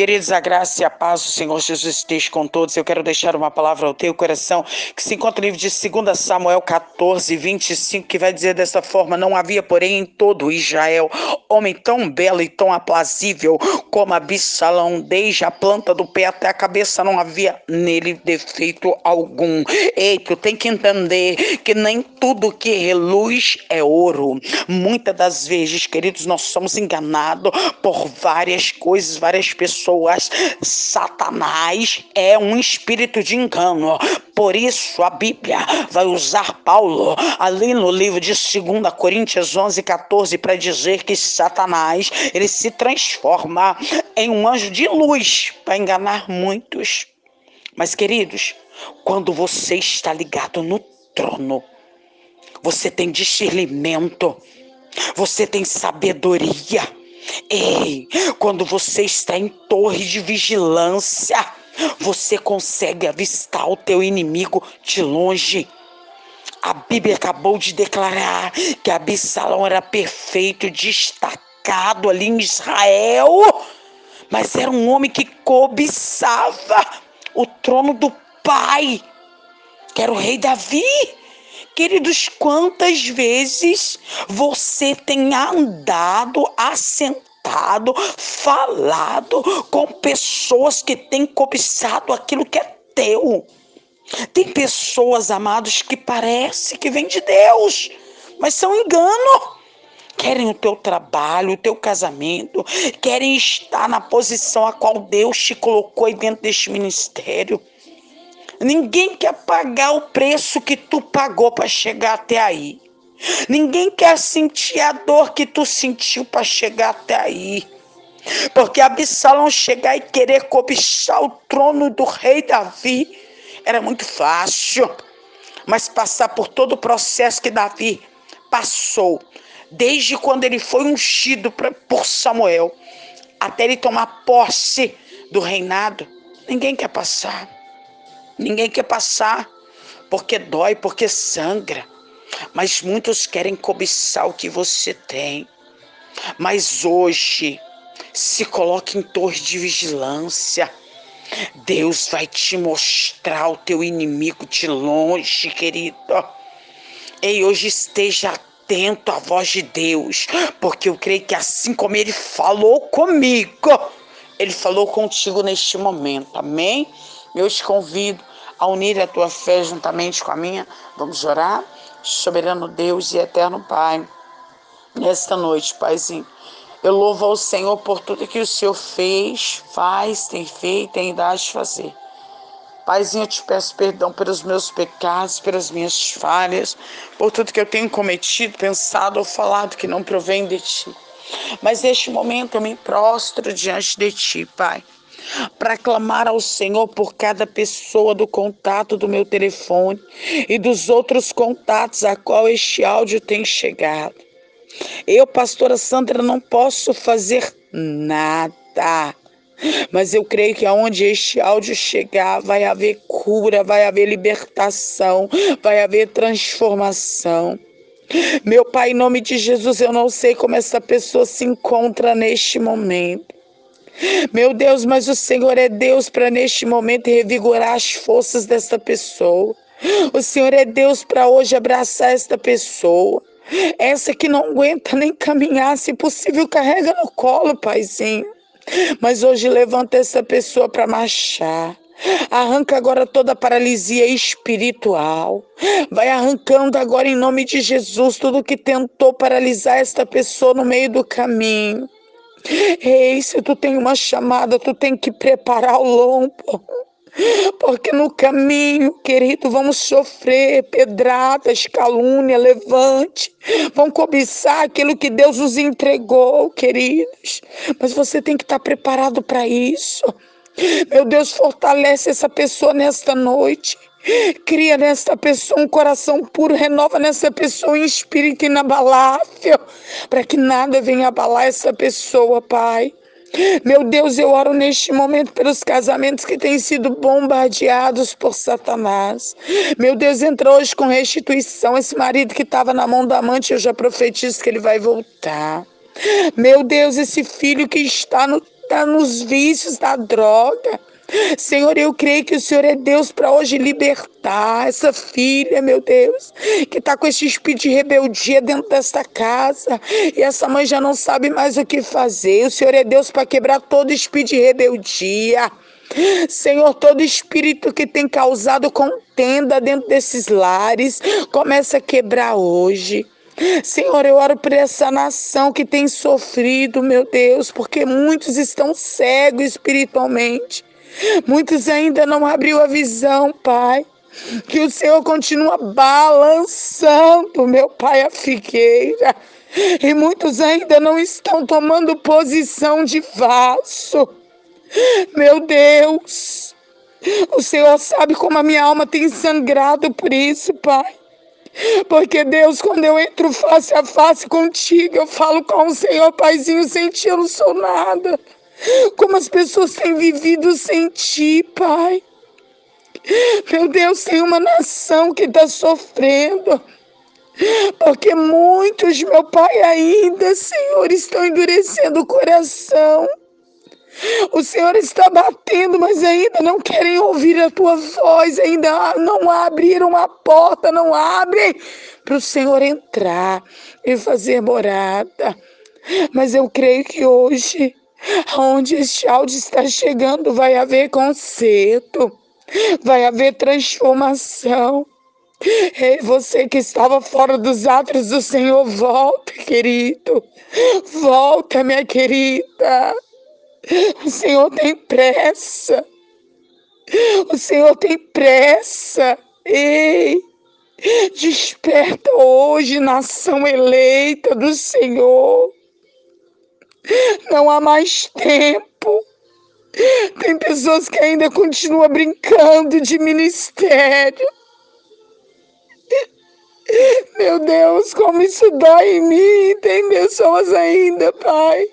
Queridos, a graça e a paz do Senhor Jesus esteja com todos. Eu quero deixar uma palavra ao teu coração que se encontra no livro de 2 Samuel 14, 25, que vai dizer dessa forma: Não havia, porém, em todo Israel homem tão belo e tão aprazível como Absalão, desde a planta do pé até a cabeça, não havia nele defeito algum. Ei, tu tem que entender que nem tudo que reluz é ouro. Muitas das vezes, queridos, nós somos enganados por várias coisas, várias pessoas. Satanás é um espírito de engano. Por isso a Bíblia vai usar Paulo ali no livro de 2 Coríntios 11, 14 para dizer que Satanás ele se transforma em um anjo de luz para enganar muitos. Mas queridos, quando você está ligado no trono, você tem discernimento, você tem sabedoria. Ei, quando você está em torre de vigilância, você consegue avistar o teu inimigo de longe. A Bíblia acabou de declarar que Absalão era perfeito, destacado ali em Israel, mas era um homem que cobiçava o trono do pai, que era o rei Davi. Queridos, quantas vezes você tem andado assentado, falado com pessoas que têm cobiçado aquilo que é teu? Tem pessoas, amados, que parece que vêm de Deus, mas são engano. Querem o teu trabalho, o teu casamento, querem estar na posição a qual Deus te colocou dentro deste ministério. Ninguém quer pagar o preço que tu pagou para chegar até aí. Ninguém quer sentir a dor que tu sentiu para chegar até aí. Porque Absalão chegar e querer cobiçar o trono do rei Davi era muito fácil. Mas passar por todo o processo que Davi passou, desde quando ele foi ungido por Samuel, até ele tomar posse do reinado, ninguém quer passar. Ninguém quer passar, porque dói, porque sangra. Mas muitos querem cobiçar o que você tem. Mas hoje, se coloque em torre de vigilância. Deus vai te mostrar o teu inimigo de longe, querido. Ei, hoje esteja atento à voz de Deus, porque eu creio que assim como ele falou comigo, ele falou contigo neste momento. Amém? Eu te convido a unir a tua fé juntamente com a minha. Vamos orar? Soberano Deus e eterno Pai, nesta noite, Paizinho, eu louvo ao Senhor por tudo que o Senhor fez, faz, tem feito, tem dado de fazer. Paizinho, eu te peço perdão pelos meus pecados, pelas minhas falhas, por tudo que eu tenho cometido, pensado ou falado que não provém de ti. Mas neste momento eu me prostro diante de ti, Pai para clamar ao Senhor por cada pessoa do contato do meu telefone e dos outros contatos a qual este áudio tem chegado. Eu, pastora Sandra, não posso fazer nada. Mas eu creio que aonde este áudio chegar, vai haver cura, vai haver libertação, vai haver transformação. Meu Pai, em nome de Jesus, eu não sei como essa pessoa se encontra neste momento. Meu Deus, mas o Senhor é Deus para neste momento revigorar as forças desta pessoa. O Senhor é Deus para hoje abraçar esta pessoa. Essa que não aguenta nem caminhar, se possível, carrega no colo, Paizinho. Mas hoje levanta essa pessoa para marchar. Arranca agora toda a paralisia espiritual. Vai arrancando agora em nome de Jesus tudo que tentou paralisar esta pessoa no meio do caminho. Ei, se tu tem uma chamada, tu tem que preparar o lombo. Porque no caminho, querido, vamos sofrer pedradas, calúnia, levante. Vão cobiçar aquilo que Deus nos entregou, queridos. Mas você tem que estar preparado para isso. Meu Deus, fortalece essa pessoa nesta noite. Cria nesta pessoa um coração puro, renova nessa pessoa um espírito inabalável, para que nada venha abalar essa pessoa, Pai. Meu Deus, eu oro neste momento pelos casamentos que têm sido bombardeados por Satanás. Meu Deus, entra hoje com restituição. Esse marido que estava na mão da amante, eu já profetizo que ele vai voltar. Meu Deus, esse filho que está no está nos vícios da droga. Senhor, eu creio que o Senhor é Deus para hoje libertar essa filha, meu Deus, que está com esse espírito de rebeldia dentro desta casa. E essa mãe já não sabe mais o que fazer. O Senhor é Deus para quebrar todo espírito de rebeldia. Senhor, todo espírito que tem causado contenda dentro desses lares, começa a quebrar hoje. Senhor, eu oro por essa nação que tem sofrido, meu Deus, porque muitos estão cegos espiritualmente. Muitos ainda não abriu a visão, Pai. Que o Senhor continua balançando, meu Pai, a figueira. E muitos ainda não estão tomando posição de vaso. Meu Deus, o Senhor sabe como a minha alma tem sangrado por isso, Pai. Porque Deus, quando eu entro face a face contigo, eu falo com o Senhor, Paizinho, sem ti eu não sou nada. Como as pessoas têm vivido sem ti, Pai. Meu Deus, tem uma nação que está sofrendo. Porque muitos, meu Pai, ainda, Senhor, estão endurecendo o coração. O Senhor está batendo, mas ainda não querem ouvir a tua voz, ainda não abriram a porta, não abrem para o Senhor entrar e fazer morada. Mas eu creio que hoje Onde este áudio está chegando, vai haver conserto, vai haver transformação. Ei, você que estava fora dos atos do Senhor, volta, querido. Volta, minha querida. O Senhor tem pressa. O Senhor tem pressa. Ei, desperta hoje, nação eleita do Senhor. Não há mais tempo. Tem pessoas que ainda continuam brincando de ministério. Meu Deus, como isso dói em mim. Tem pessoas ainda, Pai,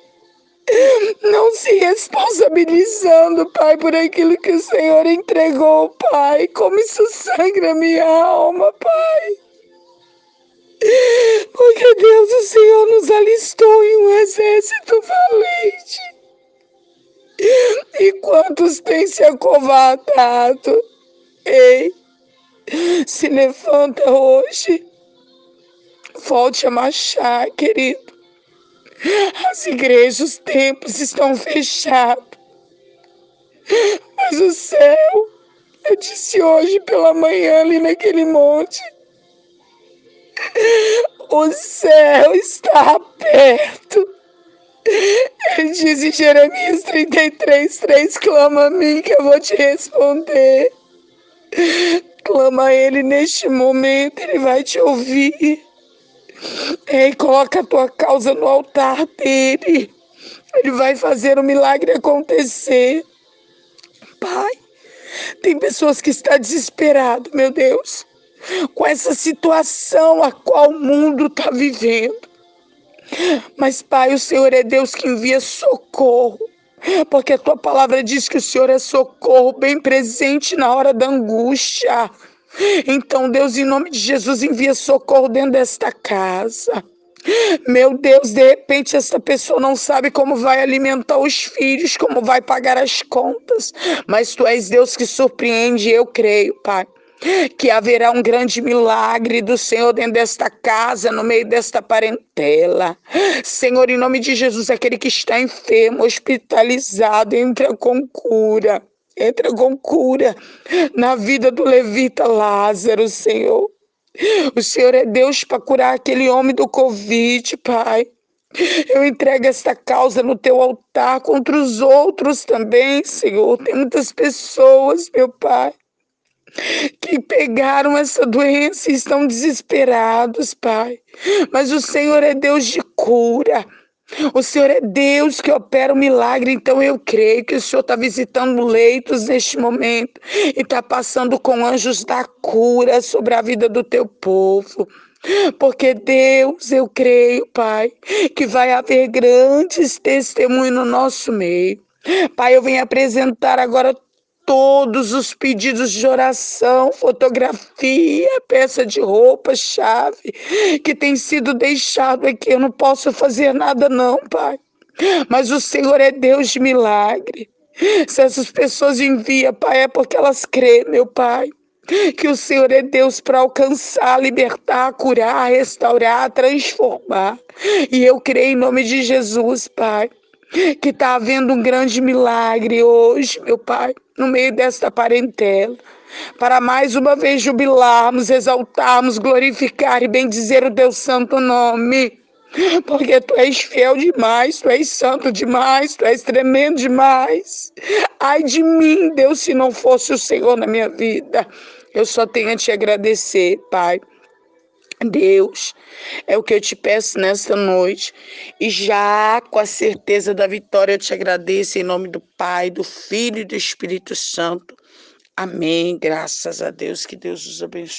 não se responsabilizando, Pai, por aquilo que o Senhor entregou, Pai. Como isso sangra minha alma, Pai. Porque Deus, o Senhor nos alistou em um exército valente. E quantos têm se acovardado? Ei, se levanta hoje. Volte a marchar, querido. As igrejas, os templos estão fechados. Mas o céu, eu disse hoje pela manhã ali naquele monte, o céu está perto. Diz em Jeremias 33, 3, clama a mim que eu vou te responder. Clama a ele neste momento, ele vai te ouvir. Ei, coloca a tua causa no altar dele. Ele vai fazer o milagre acontecer. Pai, tem pessoas que estão desesperadas, meu Deus com essa situação a qual o mundo está vivendo. Mas, Pai, o Senhor é Deus que envia socorro, porque a tua palavra diz que o Senhor é socorro bem presente na hora da angústia. Então, Deus, em nome de Jesus, envia socorro dentro desta casa. Meu Deus, de repente essa pessoa não sabe como vai alimentar os filhos, como vai pagar as contas, mas tu és Deus que surpreende, eu creio, Pai que haverá um grande milagre do Senhor dentro desta casa, no meio desta parentela. Senhor, em nome de Jesus, aquele que está enfermo, hospitalizado, entra com cura. Entra com cura na vida do levita Lázaro, Senhor. O Senhor é Deus para curar aquele homem do Covid, Pai. Eu entrego esta causa no teu altar contra os outros também, Senhor. Tem muitas pessoas, meu Pai, que pegaram essa doença e estão desesperados, Pai. Mas o Senhor é Deus de cura. O Senhor é Deus que opera o milagre, então eu creio que o Senhor está visitando leitos neste momento e está passando com anjos da cura sobre a vida do teu povo. Porque Deus, eu creio, Pai, que vai haver grandes testemunhos no nosso meio. Pai, eu venho apresentar agora todos os pedidos de oração, fotografia, peça de roupa, chave, que tem sido deixado aqui. Eu não posso fazer nada, não, Pai. Mas o Senhor é Deus de milagre. Se essas pessoas enviam, Pai, é porque elas creem, meu Pai. Que o Senhor é Deus para alcançar, libertar, curar, restaurar, transformar. E eu creio em nome de Jesus, Pai, que está havendo um grande milagre hoje, meu Pai, no meio desta parentela para mais uma vez jubilarmos, exaltarmos, glorificar e bendizer o teu santo nome. Porque tu és fiel demais, tu és santo demais, tu és tremendo demais. Ai de mim, Deus, se não fosse o Senhor na minha vida. Eu só tenho a te agradecer, Pai. Deus, é o que eu te peço nesta noite. E já com a certeza da vitória, eu te agradeço em nome do Pai, do Filho e do Espírito Santo. Amém. Graças a Deus. Que Deus os abençoe.